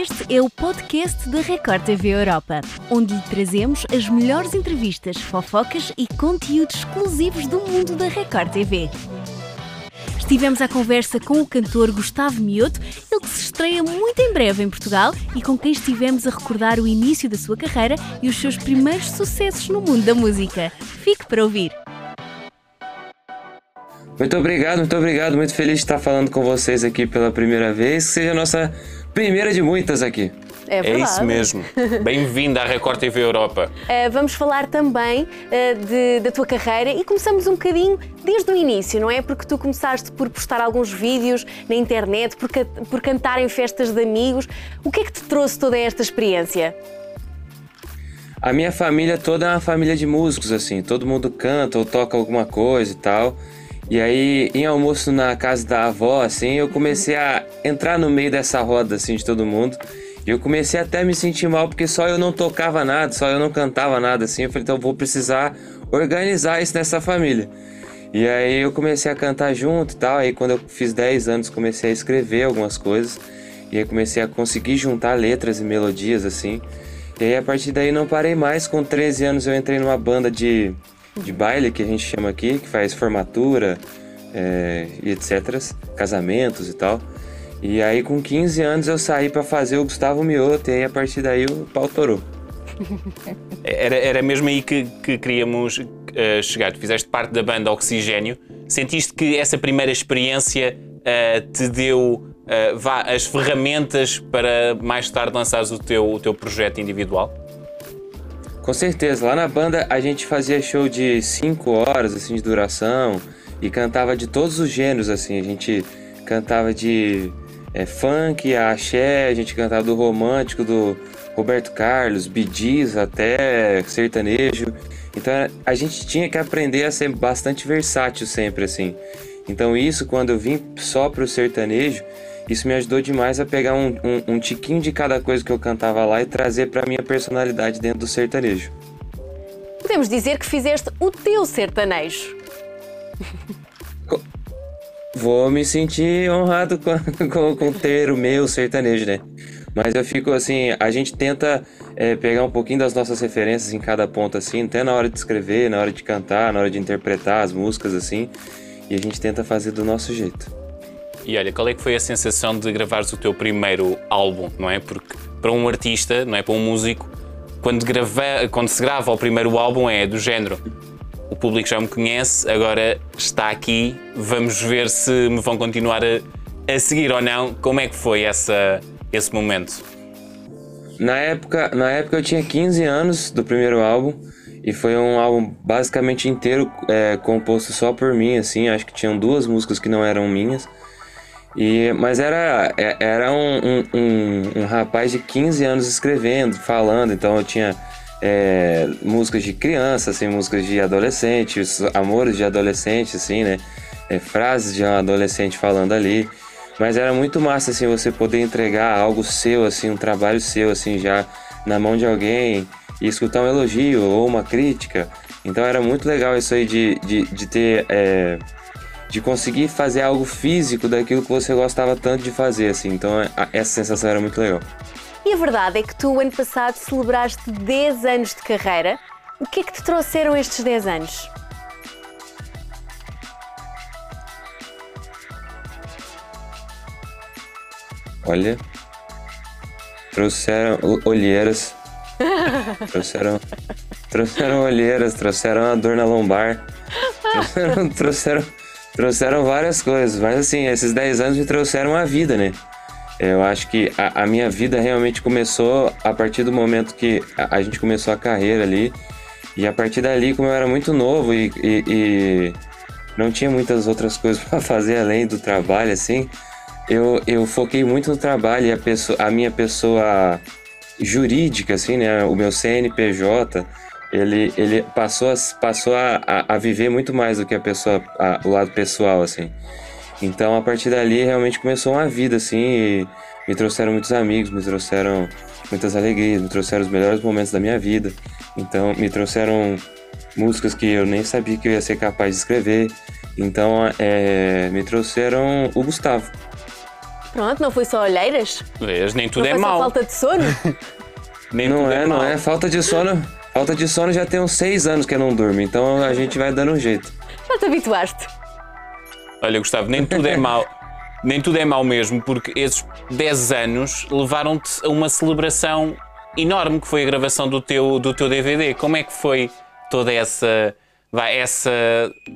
Este é o podcast da Record TV Europa, onde lhe trazemos as melhores entrevistas, fofocas e conteúdos exclusivos do mundo da Record TV. Estivemos à conversa com o cantor Gustavo Mioto, ele que se estreia muito em breve em Portugal e com quem estivemos a recordar o início da sua carreira e os seus primeiros sucessos no mundo da música. Fique para ouvir. Muito obrigado, muito obrigado. Muito feliz de estar falando com vocês aqui pela primeira vez. Que seja a nossa primeira de muitas aqui. É, É isso mesmo. Bem-vindo à Record TV Europa. Uh, vamos falar também uh, de, da tua carreira e começamos um bocadinho desde o início, não é? Porque tu começaste por postar alguns vídeos na internet, por, ca por cantar em festas de amigos. O que é que te trouxe toda esta experiência? A minha família toda é uma família de músicos, assim. Todo mundo canta ou toca alguma coisa e tal. E aí, em almoço na casa da avó, assim, eu comecei a entrar no meio dessa roda, assim, de todo mundo. E eu comecei até a me sentir mal, porque só eu não tocava nada, só eu não cantava nada, assim. Eu falei, então vou precisar organizar isso nessa família. E aí eu comecei a cantar junto e tal. Aí quando eu fiz 10 anos, comecei a escrever algumas coisas. E aí comecei a conseguir juntar letras e melodias, assim. E aí a partir daí não parei mais. Com 13 anos eu entrei numa banda de de baile que a gente chama aqui, que faz formatura é, e etc, casamentos e tal. E aí com 15 anos eu saí para fazer o Gustavo Mioto e aí a partir daí o pau torou. Era, era mesmo aí que, que queríamos uh, chegar. Tu fizeste parte da banda Oxigênio. Sentiste que essa primeira experiência uh, te deu uh, vá, as ferramentas para mais tarde lançares o teu, o teu projeto individual? Com certeza, lá na banda a gente fazia show de 5 horas assim de duração e cantava de todos os gêneros assim, a gente cantava de é, funk, axé, a gente cantava do romântico, do Roberto Carlos, Bidis até sertanejo. Então a gente tinha que aprender a ser bastante versátil sempre assim. Então isso quando eu vim só pro sertanejo, isso me ajudou demais a pegar um, um, um, tiquinho de cada coisa que eu cantava lá e trazer para minha personalidade dentro do sertanejo. Podemos dizer que fizeste o teu sertanejo. Vou me sentir honrado com, com, com ter o meu sertanejo, né? Mas eu fico assim, a gente tenta é, pegar um pouquinho das nossas referências em cada ponto, assim, até na hora de escrever, na hora de cantar, na hora de interpretar as músicas, assim, e a gente tenta fazer do nosso jeito. E olha, qual é que foi a sensação de gravares o teu primeiro álbum, não é? Porque para um artista, não é? Para um músico, quando, grava, quando se grava o primeiro álbum é do género. O público já me conhece, agora está aqui, vamos ver se me vão continuar a, a seguir ou não. Como é que foi essa, esse momento? Na época, na época eu tinha 15 anos do primeiro álbum e foi um álbum basicamente inteiro é, composto só por mim, assim. Acho que tinham duas músicas que não eram minhas. E, mas era, era um, um, um, um, rapaz de 15 anos escrevendo, falando, então eu tinha é, músicas de criança, assim, músicas de adolescente, amores de adolescente, assim, né? É, frases de um adolescente falando ali. Mas era muito massa, assim, você poder entregar algo seu, assim, um trabalho seu, assim, já na mão de alguém e escutar um elogio ou uma crítica. Então era muito legal isso aí de, de, de ter... É, de conseguir fazer algo físico daquilo que você gostava tanto de fazer, assim. Então essa sensação era muito legal. E a verdade é que tu, ano passado, celebraste 10 anos de carreira. O que é que te trouxeram estes 10 anos? Olha, trouxeram olheiras, trouxeram, trouxeram olheiras, trouxeram a dor na lombar, trouxeram, trouxeram trouxeram várias coisas, mas assim, esses 10 anos me trouxeram a vida, né? Eu acho que a, a, minha vida realmente começou a partir do momento que a, a, gente começou a carreira ali. E a partir dali, como eu era muito novo e, e, e não tinha muitas outras coisas para fazer além do trabalho, assim, eu, eu foquei muito no trabalho e a, pessoa, a minha pessoa jurídica, assim, né? O meu CNPJ ele, ele passou, a, passou a, a, viver muito mais do que a pessoa, a, o lado pessoal, assim. Então, a partir dali, realmente começou uma vida, assim, me trouxeram muitos amigos, me trouxeram muitas alegrias, me trouxeram os melhores momentos da minha vida. Então, me trouxeram músicas que eu nem sabia que eu ia ser capaz de escrever. Então, é, me trouxeram o Gustavo. Pronto, não foi só olheiras? Vês, nem tudo não é foi só mau. falta de sono? Nem Não tudo é, não é. Falta de sono. Falta de sono já tem uns seis anos que eu não durmo, então a gente vai dando um jeito. Já te habituaste. Olha, Gustavo, nem tudo é mau. Nem tudo é mau mesmo, porque esses 10 anos levaram-te a uma celebração enorme que foi a gravação do teu, do teu DVD. Como é que foi toda essa, vai, essa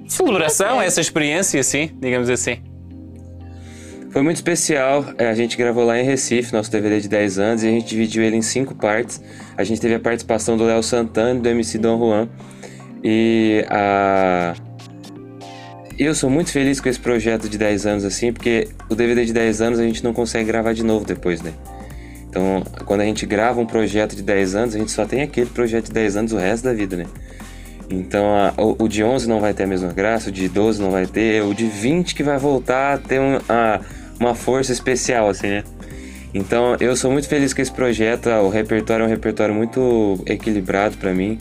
celebração, essa experiência, assim, digamos assim? Foi muito especial. é, A gente gravou lá em Recife, nosso DVD de 10 anos, e a gente dividiu ele em cinco partes. A gente teve a participação do Léo Santana e do MC Dom Juan. E a. Eu sou muito feliz com esse projeto de 10 anos, assim, porque o DVD de 10 anos a gente não consegue gravar de novo depois, né? Então, quando a gente grava um projeto de 10 anos, a gente só tem aquele projeto de 10 anos o resto da vida, né? Então, a- o, o de 11 não vai ter a mesma graça, o de 12 não vai ter, o de 20 que vai voltar a ter um- a- uma força especial, assim, né? Então, eu sou muito feliz com esse projeto, o repertório é um repertório muito equilibrado pra mim.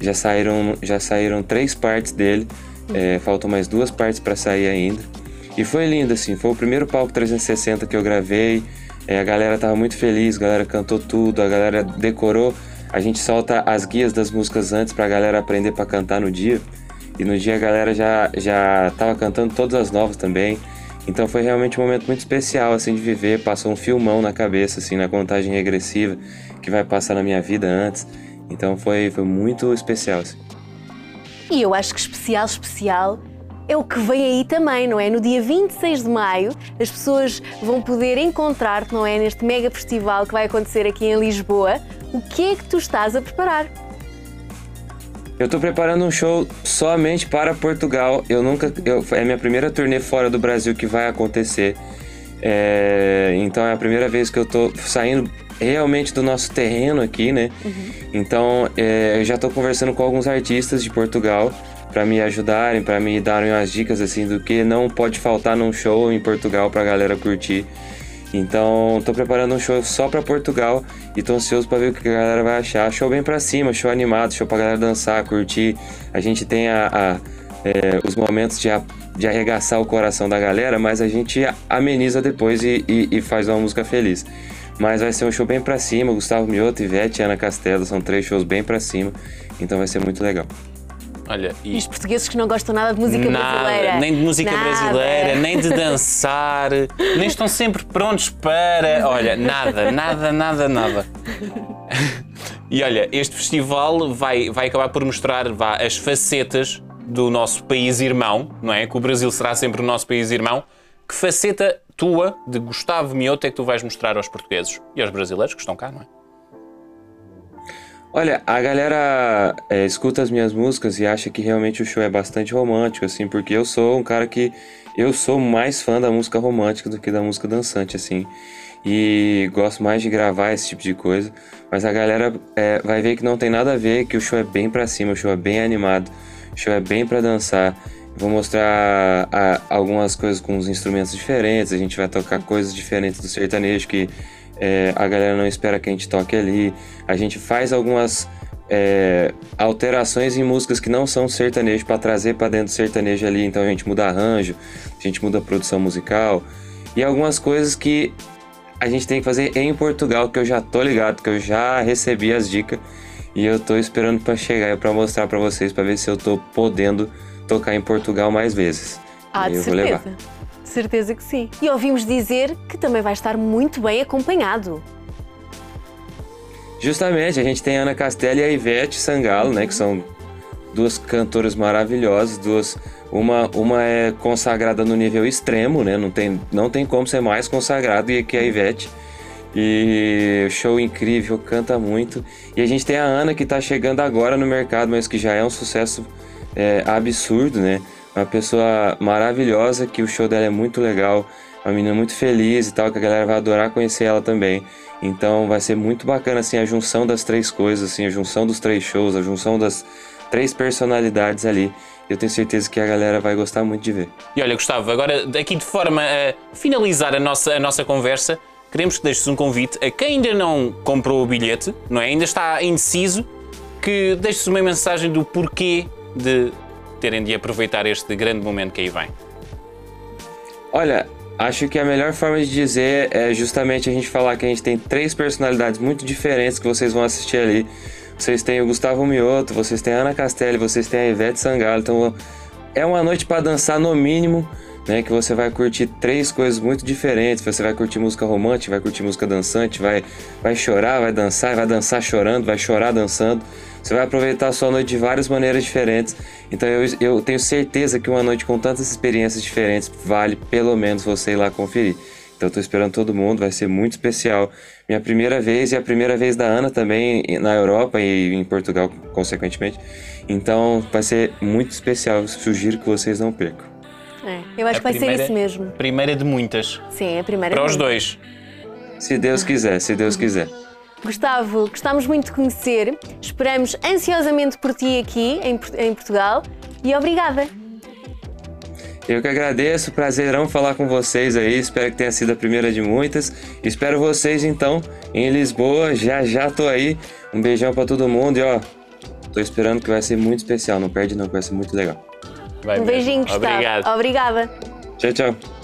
Já saíram, já saíram três partes dele, é, faltam mais duas partes pra sair ainda. E foi lindo, assim, foi o primeiro palco 360 que eu gravei. É, a galera tava muito feliz, a galera cantou tudo, a galera decorou. A gente solta as guias das músicas antes pra galera aprender pra cantar no dia. E no dia a galera já, já tava cantando todas as novas também. Então foi realmente um momento muito especial, assim, de viver. Passou um filmão na cabeça, assim, na contagem regressiva que vai passar na minha vida antes. Então foi, foi muito especial, assim. E eu acho que especial, especial é o que vem aí também, não é? No dia 26 de maio, as pessoas vão poder encontrar-te, não é? Neste mega festival que vai acontecer aqui em Lisboa. O que é que tu estás a preparar? Eu tô preparando um show somente para Portugal. Eu nunca. eu- é a minha primeira turnê fora do Brasil que vai acontecer. É, então é a primeira vez que eu tô saindo realmente do nosso terreno aqui, né? Então é, eu já tô conversando com alguns artistas de Portugal para me ajudarem, para me darem umas dicas assim do que não pode faltar num show em Portugal pra galera curtir. Então, tô preparando um show só pra Portugal e tô ansioso pra ver o que a galera vai achar. Show bem pra cima, show animado, show pra galera dançar, curtir. A gente tem a, a, é, os momentos de, a- de arregaçar o coração da galera, mas a gente ameniza depois e, e- e faz uma música feliz. Mas vai ser um show bem pra cima, Gustavo Mioto, Ivete e Ana Castelo, são três shows bem pra cima, então vai ser muito legal. Olha, E e os portugueses que não gostam nada de música nada, brasileira? nem de música Nada. brasileira, nem de dançar, nem estão sempre prontos para. Olha, nada, nada, nada, nada. E olha, este festival vai, vai acabar por mostrar vá, as facetas do nosso país irmão, não é? Que o Brasil será sempre o nosso país irmão. Que faceta tua, de Gustavo Mioto, é que tu vais mostrar aos portugueses e aos brasileiros que estão cá, não é? Olha, a galera é, escuta as minhas músicas e acha que realmente o show é bastante romântico, assim, porque eu sou um cara que eu sou mais fã da música romântica do que da música dançante, assim, e gosto mais de gravar esse tipo de coisa. Mas a galera é, vai ver que não tem nada a ver, que o show é bem pra cima, o show é bem animado, o show é bem pra dançar. Vou mostrar a- algumas coisas com os instrumentos diferentes, a gente vai tocar coisas diferentes do sertanejo que é, a galera não espera que a gente toque ali. A gente faz algumas é, alterações em músicas que não são sertanejo para trazer para dentro do sertanejo ali. Então a gente muda arranjo, a gente muda a produção musical e algumas coisas que a gente tem que fazer em Portugal que eu já tô ligado, que eu já recebi as dicas e eu tô esperando para chegar para mostrar para vocês para ver se eu tô podendo tocar em Portugal mais vezes. Ah, de certeza. De certeza que sim. E ouvimos dizer que também vai estar muito bem acompanhado. Justamente, a gente tem a Ana Castela e a Ivete Sangalo, né? Que são duas cantoras maravilhosas, duas. Uma, uma é consagrada no nível extremo, né? Não tem, não tem como ser mais consagrado e que a Ivete. E show incrível, canta muito. E a gente tem a Ana que tá chegando agora no mercado, mas que já é um sucesso é, absurdo, né? Uma pessoa maravilhosa, que o show dela é muito legal, uma menina muito feliz e tal, que a galera vai adorar conhecer ela também. Então vai ser muito bacana assim a junção das três coisas, assim, a junção dos três shows, a junção das três personalidades ali. Eu tenho certeza que a galera vai gostar muito de ver. E olha, Gustavo, agora aqui de forma a finalizar a nossa, a nossa conversa, queremos que deixes um convite a quem ainda não comprou o bilhete, não é? Ainda está indeciso, que deixes uma mensagem do porquê de terem de aproveitar este grande momento que aí vem. Olha, Acho que a melhor forma de dizer é justamente a gente falar que a gente tem três personalidades muito diferentes que vocês vão assistir ali. Vocês têm o Gustavo Mioto, vocês têm a Ana Castelli, vocês têm a Ivete Sangalo. Então é uma noite para dançar no mínimo, né? Que você vai curtir três coisas muito diferentes. Você vai curtir música romântica, vai curtir música dançante, vai, vai chorar, vai dançar, vai dançar chorando, vai chorar dançando. Você vai aproveitar a sua noite de várias maneiras diferentes. Então eu, eu tenho certeza que uma noite com tantas experiências diferentes vale pelo menos você ir lá conferir. Então tô esperando todo mundo, vai ser muito especial. Minha primeira vez e a primeira vez da Ana também na Europa e em Portugal, consequentemente. Então vai ser muito especial. Sugiro que vocês não percam. É, eu acho A que vai primeira- ser isso mesmo. Primeira de muitas. Sim, é a primeira Para os dois. Se Deus quiser, se Deus quiser. Gustavo, gostávamos muito de conhecer. Esperamos ansiosamente por ti aqui em, em Portugal. E obrigada. Eu que agradeço, prazerão falar com vocês aí. Espero que tenha sido a primeira de muitas. Espero vocês então em Lisboa. Já já tô aí. Um beijão pra todo mundo e ó, tô esperando que vai ser muito especial. Não perde não, que vai ser muito legal. Vai Um beijinho, Gustavo. Obrigado. Obrigada. Tchau, tchau.